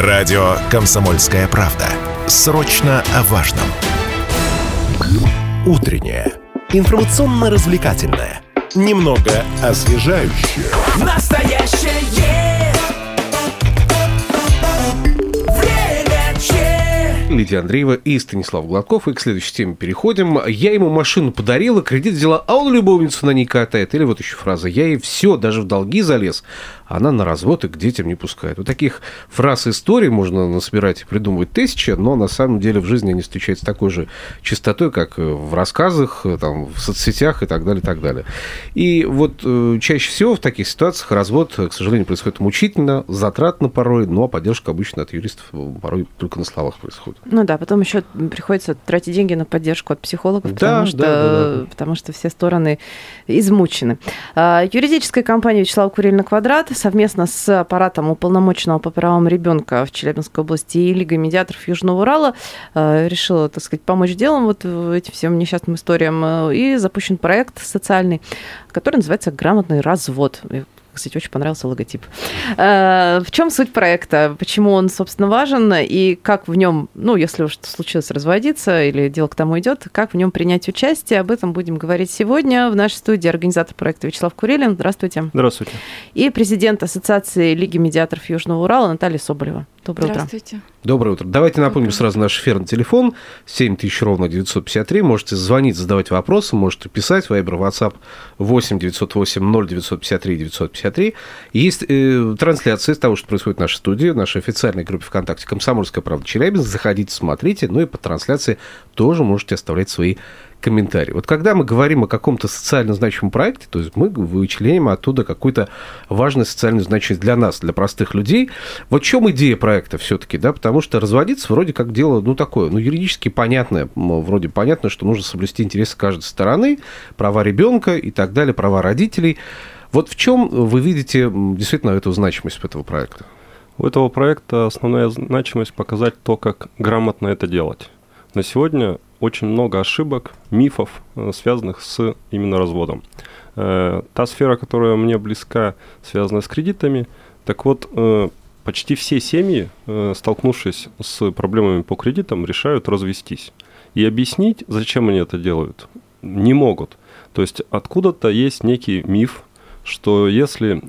Радио «Комсомольская правда». Срочно о важном. Утреннее. Информационно-развлекательное. Немного освежающее. Настоящее время че. Лидия Андреева и Станислав Гладков. И к следующей теме переходим. Я ему машину подарила, кредит взяла, а он любовницу на ней катает. Или вот еще фраза. Я ей все, даже в долги залез. Она на развод и к детям не пускает. Вот таких фраз историй можно насобирать и придумывать тысячи, но на самом деле в жизни они встречаются такой же частотой, как в рассказах, там, в соцсетях и так далее, и так далее. И вот э, чаще всего в таких ситуациях развод, к сожалению, происходит мучительно, затратно порой, но поддержка обычно от юристов э, порой только на словах происходит. Ну да, потом еще приходится тратить деньги на поддержку от психологов, Да, потому, да, что, да, да. потому что все стороны измучены. А, Юридическая компания Вячеслава Куриль на квадрат совместно с аппаратом уполномоченного по правам ребенка в Челябинской области и Лигой медиаторов Южного Урала а, решила, так сказать, помочь делом вот этим всем несчастным историям. э, И запущен проект социальный, который называется «Грамотный развод». Кстати, очень понравился логотип. Э, В чем суть проекта? Почему он, собственно, важен? И как в нем, ну, если уж случилось разводиться или дело к тому идет, как в нем принять участие? Об этом будем говорить сегодня. В нашей студии организатор проекта Вячеслав Курилин. Здравствуйте. Здравствуйте. И президент Ассоциации Лиги медиаторов Южного Урала Наталья Соболева. Доброе утро. Здравствуйте. Доброе утро. Давайте напомним сразу наш эфирный телефон 7000 ровно 953. Можете звонить, задавать вопросы, можете писать. Вайбер, WhatsApp 8 908 0 953 953. Есть э, трансляция того, что происходит в нашей студии, в нашей официальной группе ВКонтакте «Комсомольская правда Челябинск». Заходите, смотрите. Ну и по трансляции тоже можете оставлять свои комментарий. Вот когда мы говорим о каком-то социально значимом проекте, то есть мы вычленяем оттуда какую-то важную социальную значимость для нас, для простых людей. Вот в чем идея проекта все-таки, да, потому что разводиться вроде как дело, ну, такое, ну, юридически понятное, вроде понятно, что нужно соблюсти интересы каждой стороны, права ребенка и так далее, права родителей. Вот в чем вы видите действительно эту значимость этого проекта? У этого проекта основная значимость показать то, как грамотно это делать. На сегодня очень много ошибок, мифов, э, связанных с именно разводом. Э, Та сфера, которая мне близка, связана с кредитами. Так вот, э, почти все семьи, столкнувшись с проблемами по кредитам, решают развестись. И объяснить, зачем они это делают, не могут. То есть откуда-то есть некий миф, что если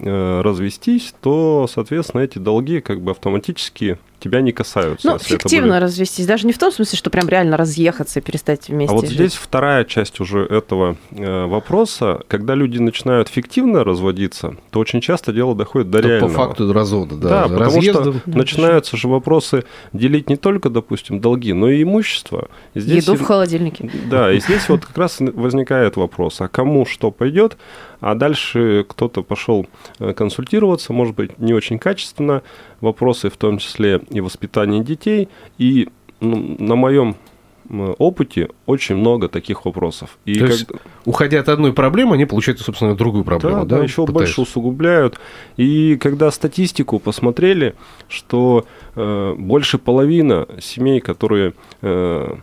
развестись, то, соответственно, эти долги как бы автоматически тебя не касаются. Ну, фиктивно были- развестись. Даже не в том смысле, что прям реально разъехаться и перестать вместе А вот жить. здесь вторая часть уже этого э, вопроса. Когда люди начинают фиктивно разводиться, то очень часто дело доходит до То реального. по факту развода, да, Да, потому что начинаются же вопросы делить не только, допустим, долги, но и имущество. И здесь Еду и- в холодильнике. Да, и здесь вот как раз возникает вопрос, а кому что пойдет, а дальше кто-то пошел э, консультироваться, может быть, не очень качественно, вопросы в том числе и воспитания детей, и ну, на моем опыте очень много таких вопросов. И То есть, как- уходя от одной проблемы, они получают, собственно, другую проблему, да, да? да, еще пытаясь? больше усугубляют. И когда статистику посмотрели, что э, больше половины семей, которые э,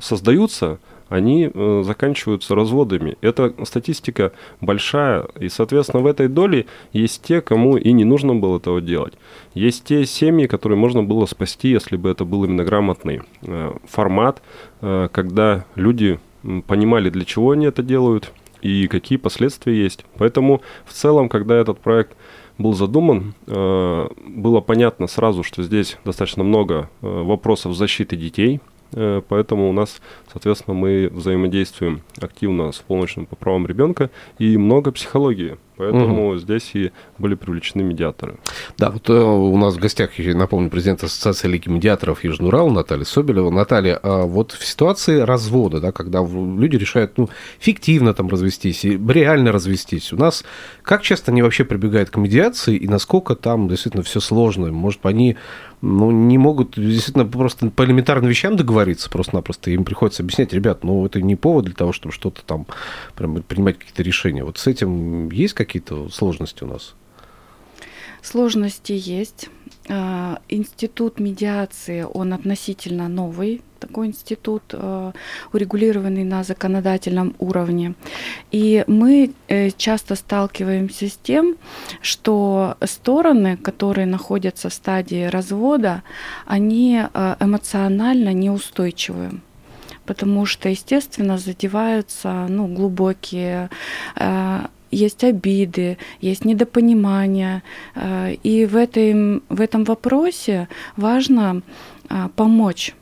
создаются, они э, заканчиваются разводами. Эта статистика большая, и, соответственно, в этой доле есть те, кому и не нужно было этого делать. Есть те семьи, которые можно было спасти, если бы это был именно грамотный э, формат, э, когда люди понимали, для чего они это делают и какие последствия есть. Поэтому в целом, когда этот проект был задуман, э, было понятно сразу, что здесь достаточно много э, вопросов защиты детей, э, поэтому у нас, соответственно, мы взаимодействуем активно с полночным по правам ребенка и много психологии. Поэтому здесь и были привлечены медиаторы. Да, вот э, у нас в гостях, напомню, президент Ассоциации Лиги медиаторов Южный Урал Наталья Соболева. Наталья, а вот в ситуации развода, да, когда люди решают ну, фиктивно там развестись, и реально развестись, у нас как часто они вообще прибегают к медиации и насколько там действительно все сложно? Может, они ну, не могут действительно просто по элементарным вещам договориться просто-напросто. Им приходится объяснять, ребят, ну, это не повод для того, чтобы что-то там прям принимать какие-то решения. Вот с этим есть какие-то сложности у нас? Сложности есть. А, Институт медиации, он относительно новый, такой институт, э, урегулированный на законодательном уровне. И мы э, часто сталкиваемся с тем, что стороны, которые находятся в стадии развода, они э, эмоционально неустойчивы потому что, естественно, задеваются ну, глубокие есть обиды, есть недопонимание. И в, этой, в этом вопросе важно помочь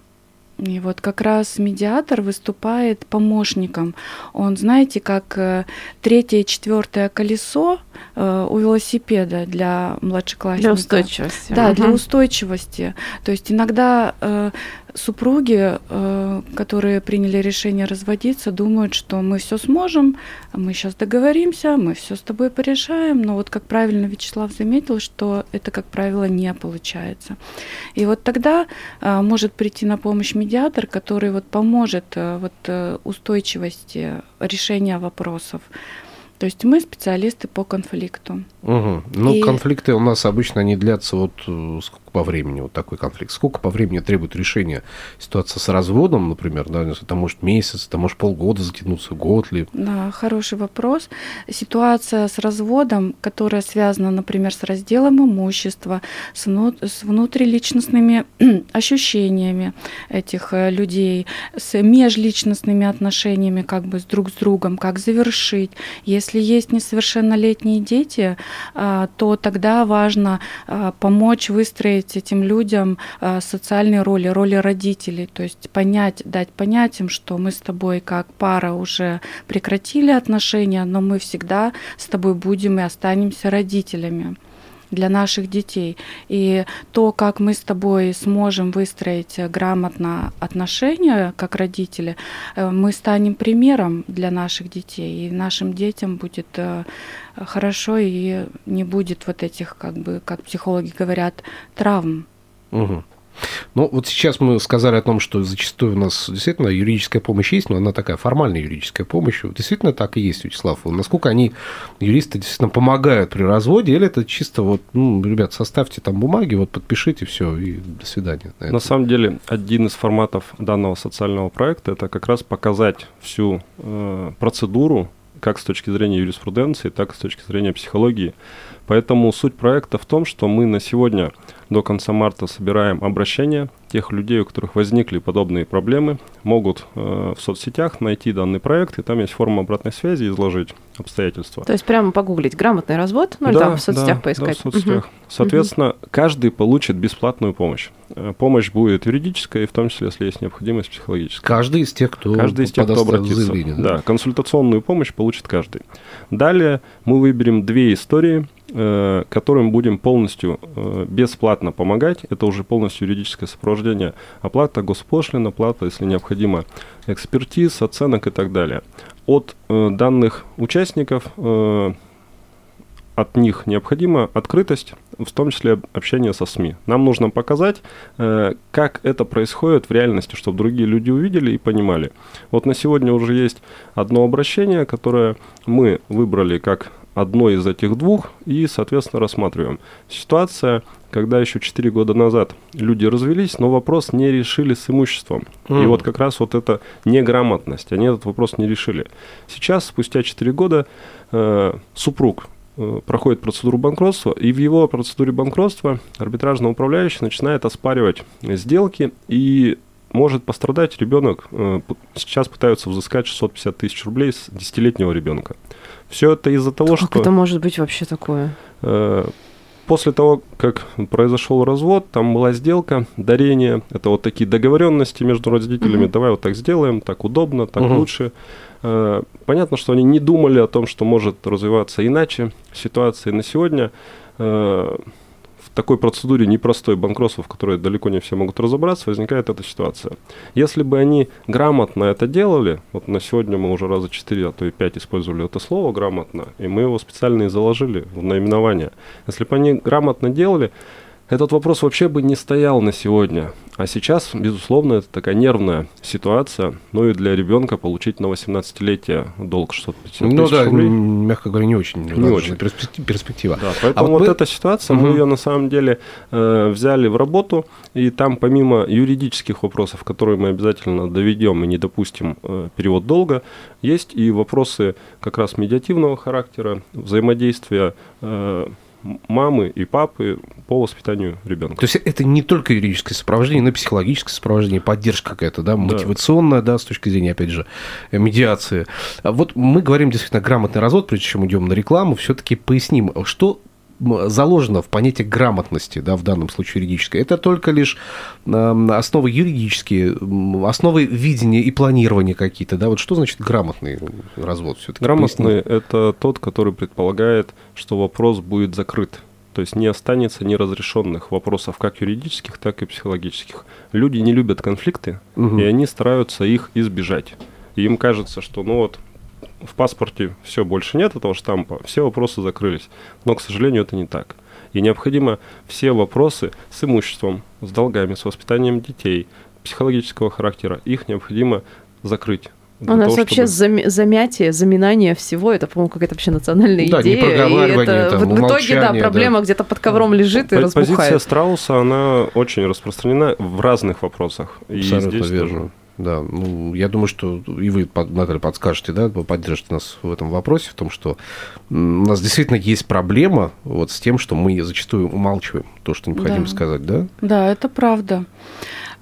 и вот как раз медиатор выступает помощником. Он, знаете, как э, третье и четвертое колесо э, у велосипеда для младшеклассника. Для устойчивости. Да, угу. для устойчивости. То есть иногда э, супруги, э, которые приняли решение разводиться, думают, что мы все сможем, мы сейчас договоримся, мы все с тобой порешаем. Но вот как правильно Вячеслав заметил, что это, как правило, не получается. И вот тогда э, может прийти на помощь медиатор, который вот поможет э, вот устойчивости решения вопросов. То есть мы специалисты по конфликту. Угу. Ну, и... конфликты у нас обычно не длятся вот э, сколько по времени, вот такой конфликт. Сколько по времени требует решения ситуация с разводом, например, да, это может месяц, это может полгода затянуться, год ли? Да, хороший вопрос. Ситуация с разводом, которая связана, например, с разделом имущества, с, с внутриличностными ощущениями этих э, людей, с межличностными отношениями как бы с друг с другом, как завершить. Если есть несовершеннолетние дети, а, то тогда важно а, помочь выстроить этим людям а, социальные роли, роли родителей, то есть понять, дать понять им, что мы с тобой как пара уже прекратили отношения, но мы всегда с тобой будем и останемся родителями для наших детей. И то, как мы с тобой сможем выстроить грамотно отношения как родители, э, мы станем примером для наших детей, и нашим детям будет э, хорошо, и не будет вот этих, как бы, как психологи говорят, травм. Угу. Ну, вот сейчас мы сказали о том, что зачастую у нас действительно юридическая помощь есть, но она такая формальная юридическая помощь. Действительно так и есть, Вячеслав. Насколько они, юристы, действительно помогают при разводе, или это чисто вот, ну, ребят, составьте там бумаги, вот подпишите, все, и до свидания. На, на самом деле, один из форматов данного социального проекта – это как раз показать всю э, процедуру, как с точки зрения юриспруденции, так и с точки зрения психологии. Поэтому суть проекта в том, что мы на сегодня до конца марта собираем обращения тех людей, у которых возникли подобные проблемы, могут э, в соцсетях найти данный проект, и там есть форма обратной связи, изложить обстоятельства. То есть прямо погуглить «грамотный развод», ну да, или там в соцсетях да, поискать? Да, в соцсетях. Угу. Соответственно, угу. каждый получит бесплатную помощь. Э, помощь будет юридическая, и в том числе, если есть необходимость, психологическая. Каждый из тех, кто Каждый из тех, кто обратится. Да? да, консультационную помощь получит каждый. Далее мы выберем две истории, которым будем полностью э, бесплатно помогать. Это уже полностью юридическое сопровождение. Оплата госпошлина, оплата, если необходимо, экспертиз, оценок и так далее. От э, данных участников э, от них необходима открытость, в том числе общение со СМИ. Нам нужно показать, э, как это происходит в реальности, чтобы другие люди увидели и понимали. Вот на сегодня уже есть одно обращение, которое мы выбрали как одно из этих двух и, соответственно, рассматриваем. Ситуация, когда еще 4 года назад люди развелись, но вопрос не решили с имуществом. Mm. И вот как раз вот эта неграмотность, они этот вопрос не решили. Сейчас, спустя 4 года, э, супруг э, проходит процедуру банкротства, и в его процедуре банкротства арбитражный управляющий начинает оспаривать сделки и может пострадать ребенок. Э, сейчас пытаются взыскать 650 тысяч рублей с десятилетнего ребенка. Все это из-за того, как что... Как это может быть вообще такое? Э, после того, как произошел развод, там была сделка, дарение. Это вот такие договоренности между родителями. Угу. Давай вот так сделаем, так удобно, так угу. лучше. Э, понятно, что они не думали о том, что может развиваться иначе ситуация на сегодня такой процедуре непростой банкротства, в которой далеко не все могут разобраться, возникает эта ситуация. Если бы они грамотно это делали, вот на сегодня мы уже раза 4, а то и 5 использовали это слово грамотно, и мы его специально и заложили в наименование. Если бы они грамотно делали, этот вопрос вообще бы не стоял на сегодня. А сейчас, безусловно, это такая нервная ситуация. Ну и для ребенка получить на 18-летие долг 650 Ну тысяч да, рублей. м, мягко говоря, не очень. радужная очень. перспектив- перспектива. Да, поэтому А вот мы- эта ситуация, мы Мгм. ее на самом деле э, взяли в работу, и там помимо юридических вопросов, которые мы обязательно доведем и не допустим э, перевод долга, есть и вопросы как раз медиативного характера, взаимодействия э, мамы и папы по воспитанию ребенка. То есть это не только юридическое сопровождение, но и психологическое сопровождение, поддержка какая-то, да, мотивационная, да, с точки зрения, опять же, э, медиации. А Вот мы говорим действительно грамотный развод, прежде чем идем на рекламу, все-таки поясним, что заложено в понятие грамотности, да, в данном случае юридической. Это только лишь эм, основы юридические, основы видения и планирования какие-то, да, вот что значит грамотный развод все-таки? Грамотный – это тот, который предполагает, что вопрос будет закрыт. То есть не останется неразрешенных вопросов как юридических, так и психологических. Люди не любят конфликты, Мгм. и они стараются их избежать. И им кажется, что ну вот в паспорте все больше нет этого штампа, все вопросы закрылись. Но, к сожалению, это не так. И необходимо все вопросы с имуществом, с долгами, с воспитанием детей, психологического характера, их необходимо закрыть. У нас того, вообще чтобы- зам- замятие, заминание всего, это, по-моему, какая-то вообще национальная Да, идея. непроговаривание, и это там, в, в итоге, да, проблема да. где-то под ковром лежит и По- разбухает. Позиция страуса, она очень распространена в разных вопросах. И Абсолютно здесь верно. тоже. Да, ну, я думаю, что и вы, Наталья, подскажете, да, поддержите нас в этом вопросе, в том, что у нас действительно есть проблема вот с тем, что мы зачастую умалчиваем то, что необходимо Да. сказать, да? Да, это правда.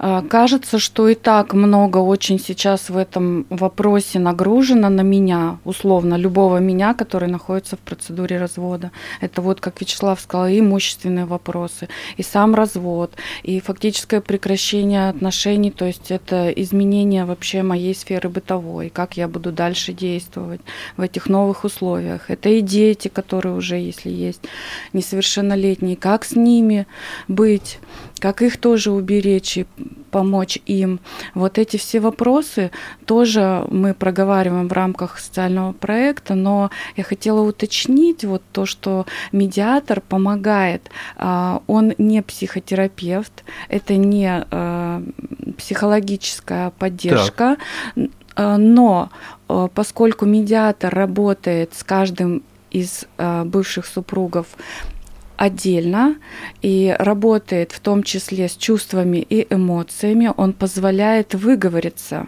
А, Кажется, что и так много очень сейчас в этом вопросе нагружено на меня, условно, любого меня, который находится в процедуре развода. Это вот, как Вячеслав сказал, и имущественные вопросы, и сам развод, и фактическое прекращение отношений, то есть это изменение вообще моей сферы бытовой, как я буду дальше действовать в этих новых условиях. Это и дети, которые уже, если есть, несовершеннолетние, как с ними быть, как их тоже уберечь и помочь им. Вот эти все вопросы тоже мы проговариваем в рамках социального проекта, но я хотела уточнить вот то, что медиатор помогает. А, Он не психотерапевт, это не э, психологическая поддержка, Н- э, но поскольку медиатор работает с каждым из бывших супругов отдельно и работает в том числе с чувствами и эмоциями, он позволяет выговориться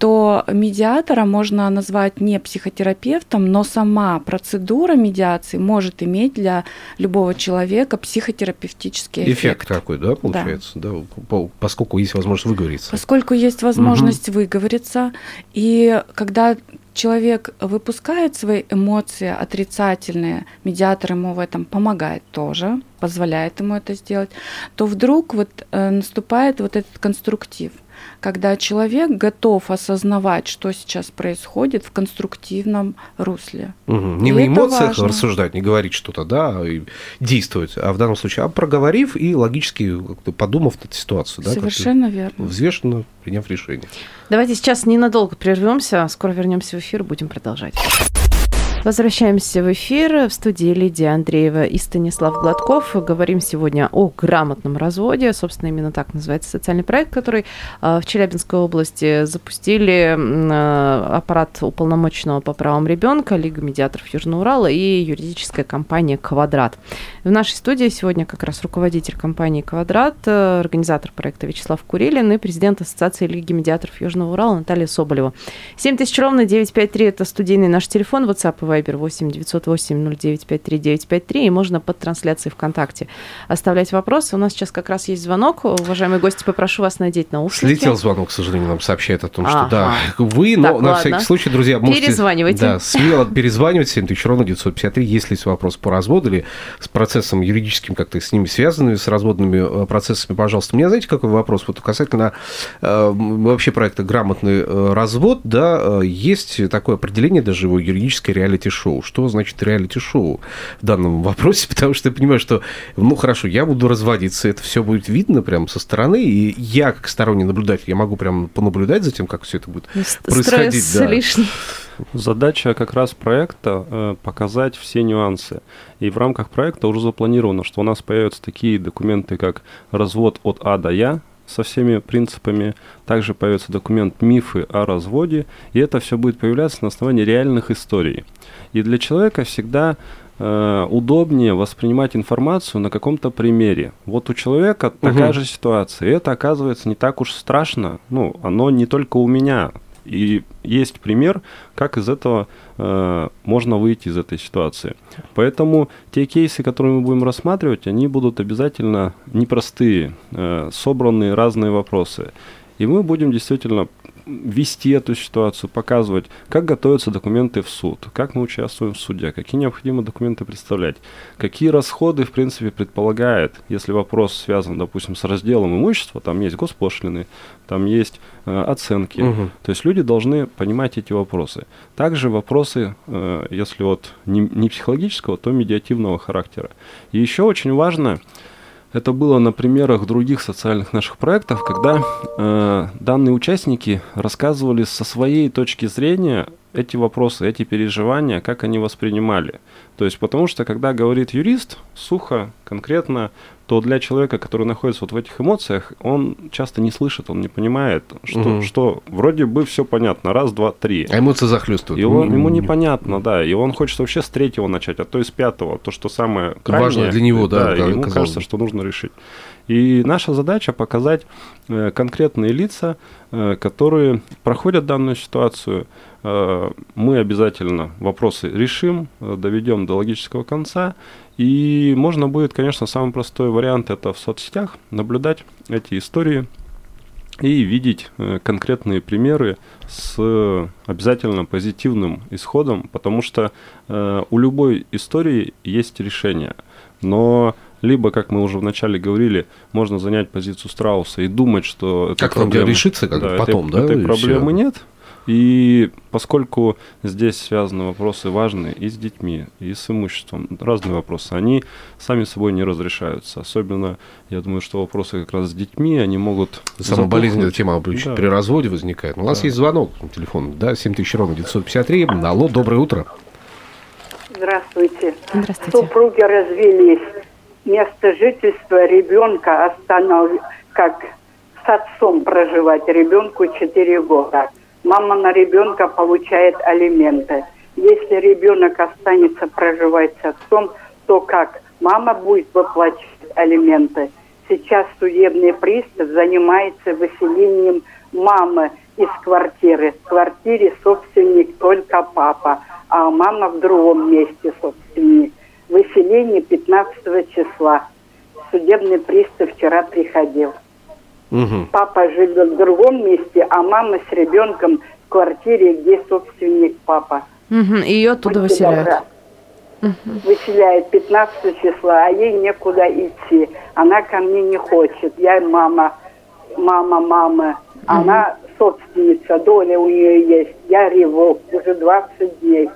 то медиатора можно назвать не психотерапевтом, но сама процедура медиации может иметь для любого человека психотерапевтический эффект. Эффект такой, да, получается, да, по- поскольку есть возможность выговориться. Поскольку есть возможность выговориться, и когда человек выпускает свои эмоции отрицательные, медиатор ему в этом помогает тоже, позволяет ему это сделать, то вдруг вот э, наступает вот этот конструктив, когда человек готов осознавать, что сейчас происходит в конструктивном русле. Мгм. Не И на эмоциях важно. рассуждать, не говорить что-то, да, и действовать, а в данном случае, а проговорив и логически подумав эту ситуацию, да, Совершенно верно. взвешенно приняв решение. Давайте сейчас ненадолго прервемся, скоро вернемся в эфир, будем продолжать. Возвращаемся в эфир. В студии Лидия Андреева и Станислав Гладков. Говорим сегодня о грамотном разводе. Собственно, именно так называется социальный проект, который э, в Челябинской области запустили э, аппарат уполномоченного по правам ребенка, Лига медиаторов Южного Урала и юридическая компания «Квадрат». В нашей студии сегодня как раз руководитель компании «Квадрат», э, организатор проекта Вячеслав Курилин и президент Ассоциации Лиги медиаторов Южного Урала Наталья Соболева. 7000 ровно 953 – это студийный наш телефон, WhatsApp и Viber 8 908 0953 953, и можно под трансляцией ВКонтакте оставлять вопросы. У нас сейчас как раз есть звонок. Уважаемые гости, попрошу вас надеть наушники. Слетел звонок, к сожалению, нам сообщает о том, что Ага. да, вы, но Так, на ладно. всякий случай, друзья, можете... Перезванивайте. Да, смело перезванивать, 7000 ровно 953, если есть вопрос по разводу или с процессом юридическим, как-то с ними связанными, с разводными э, процессами, пожалуйста. У меня, знаете, какой вопрос? Вот касательно э, вообще проекта «Грамотный э, развод», да, э, есть такое определение даже его юридическое реалити-шоу. Что значит реалити-шоу в данном вопросе? Потому что я понимаю, что, ну, хорошо, я буду разводиться, это все будет видно прямо со стороны, и я, как сторонний наблюдатель, я могу прям понаблюдать за тем, как все это будет С- происходить, Стресс да. лишний. Задача как раз проекта э, показать все нюансы. И в рамках проекта уже запланировано, что у нас появятся такие документы, как развод от А до Я, со всеми принципами. Также появится документ «Мифы о разводе», и это все будет появляться на основании реальных историй. И для человека всегда э, удобнее воспринимать информацию на каком-то примере. Вот у человека такая же ситуация, и это оказывается не так уж страшно. Ну, оно не только у меня. И есть пример, как из этого э, можно выйти из этой ситуации. Поэтому те кейсы, которые мы будем рассматривать, они будут обязательно непростые, э, собранные разные вопросы. И мы будем действительно вести эту ситуацию, показывать, как готовятся документы в суд, как мы участвуем в суде, какие необходимы документы представлять, какие расходы, в принципе, предполагает, если вопрос связан, допустим, с разделом имущества, там есть госпошлины, там есть э, оценки. Мгм. То есть люди должны понимать эти вопросы. Также вопросы, э, если вот не, не психологического, то медиативного характера. И еще очень важно, это было на примерах других социальных наших проектов, когда э, данные участники рассказывали со своей точки зрения эти вопросы, эти переживания, как они воспринимали. То есть, потому что, когда говорит юрист, сухо, конкретно, то для человека, который находится вот в этих эмоциях, он часто не слышит, он не понимает, что, Мгм. что вроде бы все понятно, раз, два, три. А эмоции захлестывают. И он- ему непонятно, да, и он хочет вообще с третьего начать, а то и с пятого, то, что самое крайнее. Важно для него, да, да, ему казалось кажется, что нужно решить. И наша задача показать э, конкретные лица, э, которые проходят данную ситуацию. Э, мы обязательно вопросы решим, доведем до логического конца. И можно будет, конечно, самый простой вариант это в соцсетях наблюдать эти истории, и видеть конкретные примеры с обязательно позитивным исходом, потому что у любой истории есть решение. Но либо, как мы уже вначале говорили, можно занять позицию страуса и думать, что этой Как там дело решится, как этой- потом, да, этой проблемы всё. нет. И поскольку здесь связаны вопросы важные и с детьми, и с имуществом, разные вопросы, они сами собой не разрешаются. Особенно, я думаю, что вопросы как раз с детьми, они могут... Самая болезненная тема обычно Да. при разводе возникает. У нас есть звонок на телефон, да, 7000 ровно 953. Алло, доброе утро. Здравствуйте. Здравствуйте. Супруги развелись. Место жительства ребенка останов... как с отцом проживать ребенку 4 года. Мама на ребенка получает алименты. Если ребенок останется проживать с отцом, то как? Мама будет выплачивать алименты. Сейчас судебный пристав занимается выселением мамы из квартиры. В квартире собственник только папа, а мама в другом месте собственник. Выселение 15 числа. Судебный пристав вчера приходил. Мгм. Папа живет в другом месте, а мама с ребенком в квартире, где собственник папа. И ее оттуда Будьте выселяют. добра. Выселяет 15 числа, а ей некуда идти. Она ко мне не хочет. Я мама, мама, мама. Она собственница, доля у нее есть. Я реву уже 20 дней.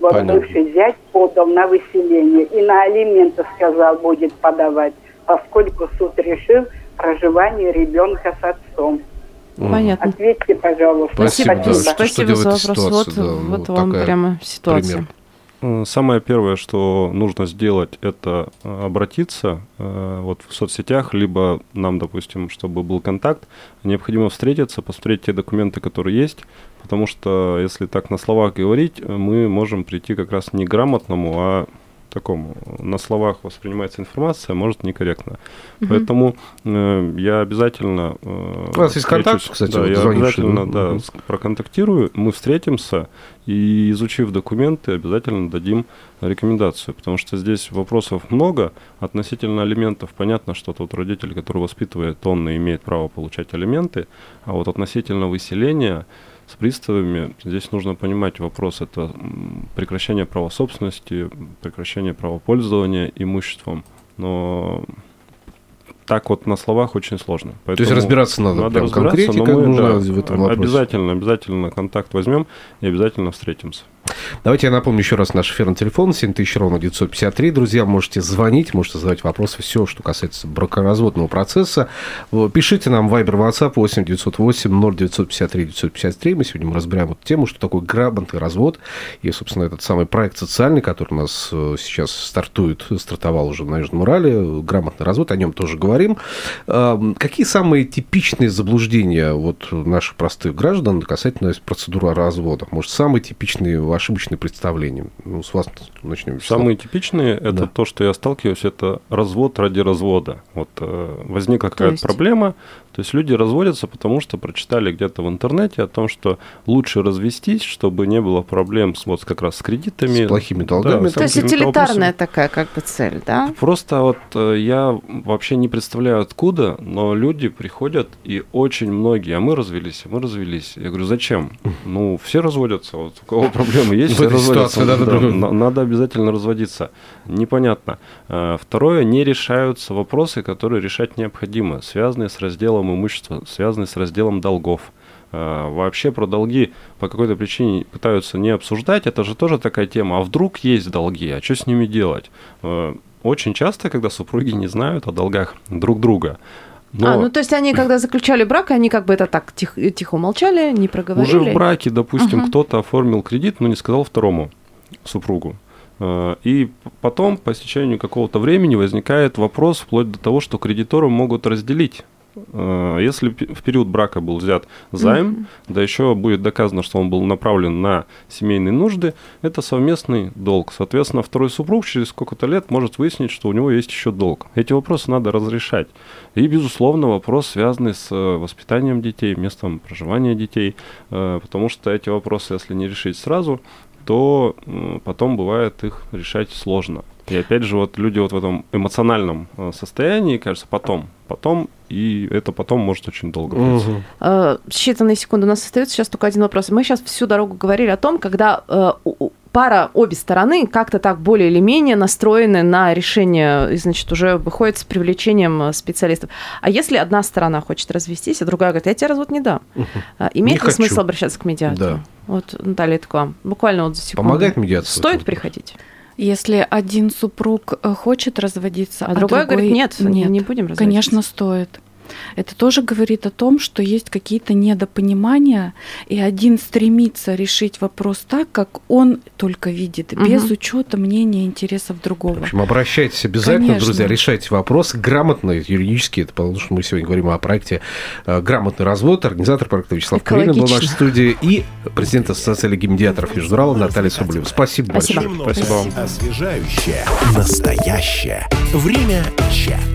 Вот Понятно. бывший зять подал на выселение и на алименты сказал будет подавать, поскольку суд решил проживание ребенка с отцом. Понятно. Ответьте, пожалуйста. Спасибо, да, что- Спасибо что за вопрос. вот да, ну, вот вам прямо ситуация. пример. Э, Самое первое, что нужно сделать, это э, обратиться э, вот в соцсетях, либо нам, допустим, чтобы был контакт, необходимо встретиться, посмотреть те документы, которые есть, потому что если так на словах говорить, мы можем прийти как раз не к грамотному, а такому. На словах воспринимается информация, может некорректно. Поэтому э, я обязательно... э, У нас есть контакт, кстати, да, вот я обязательно, да. с- проконтактирую, мы встретимся и, изучив документы, обязательно дадим рекомендацию, потому что здесь вопросов много. Относительно алиментов понятно, что тот родитель, который воспитывает, он и имеет право получать алименты, а вот относительно выселения с приставами, здесь нужно понимать вопрос, это прекращение права собственности, прекращение права пользования имуществом, но так вот на словах очень сложно. То есть Поэтому разбираться надо, прям конкретика но мы, нужна да, в этом вопросе. обязательно, обязательно контакт возьмем и обязательно встретимся. Давайте я напомню еще раз наш эфирный телефон 7000 ровно 953. Друзья, можете звонить, можете задавать вопросы, все, что касается бракоразводного процесса. Пишите нам Viber, WhatsApp 8 908 0953 953. Мы сегодня разбираем вот тему, что такое грамотный развод. И, собственно, этот самый проект социальный, который у нас э, сейчас стартует, стартовал уже на Южном Урале, грамотный развод, о нем тоже говорим. Поговорим. Эм, Какие самые типичные заблуждения вот наших простых граждан касательно процедуры развода? Может, самые типичные ошибочные представления? Ну, с вас начнем. Вячеслав. Самые типичные это Да. то, что я сталкиваюсь, это развод ради развода. Вот э, возникла То какая-то есть? проблема, то есть люди разводятся, потому что прочитали где-то в интернете о том, что лучше развестись, чтобы не было проблем с, вот как раз с кредитами. С плохими долгами. с То есть утилитарная такая как бы цель, да? Просто вот э, я вообще не представляю откуда, но люди приходят и очень многие, а мы развелись, а мы развелись. Я говорю, зачем? Ну, все разводятся, вот у кого проблемы есть, все разводятся. да, да, да. надо обязательно разводиться. Непонятно. Э, Второе, не решаются вопросы, которые решать необходимо, связанные с разделом имущества, связанные с разделом долгов. Э, Вообще про долги по какой-то причине пытаются не обсуждать, это же тоже такая тема. А вдруг есть долги, а что с ними делать? Э, Очень часто, когда супруги не знают о долгах друг друга. Но А, ну то есть они, когда заключали брак, они как бы это так тихо, тихо умолчали, не проговорили? уже в браке, допустим, Мгм. кто-то оформил кредит, но не сказал второму супругу. Э, И потом, по истечению какого-то времени, возникает вопрос вплоть до того, что кредиторы могут разделить. Э, Если в период брака был взят займ, Мгм. да еще будет доказано, что он был направлен на семейные нужды, это совместный долг. Соответственно, второй супруг через сколько-то лет может выяснить, что у него есть еще долг. Эти вопросы надо разрешать. И, безусловно, вопрос, связанный с э, воспитанием детей, местом проживания детей, э, потому что эти вопросы, если не решить сразу, то потом бывает их решать сложно. И опять же, вот люди вот в этом эмоциональном состоянии, кажется, потом, потом, и это потом может очень долго длиться. Мгм. Э, Считанные секунды у нас остается. Сейчас только один вопрос. Мы сейчас всю дорогу говорили о том, когда э, пара, обе стороны как-то так более или менее настроены на решение, и, значит, уже выходит с привлечением э, специалистов. А если одна сторона хочет развестись, а другая говорит, я тебе развод не дам, А, имеет Не ли смысл хочу. обращаться к медиатору? Да. Вот, Наталья, это к вам. Буквально вот за секунду. Помогает медиация? Стоит приходить? Если один супруг э, хочет разводиться, А, другой, говорит, нет, не, не будем разводиться. Конечно, стоит. Это тоже говорит о том, что есть какие-то недопонимания, и один стремится решить вопрос так, как он только видит, Мгм. без учета мнения и интересов В другого. общем, обращайтесь обязательно, Конечно. друзья, решайте вопросы грамотно, юридически, это потому что мы сегодня говорим о проекте э, «Грамотный развод». Организатор проекта Вячеслав Калинин был в нашей студии и президент Ассоциации Лиги медиаторов Южнорала Наталья Соболева. Спасибо, Спасибо. большое. Спасибо вам. освежающее, настоящее. Время чат.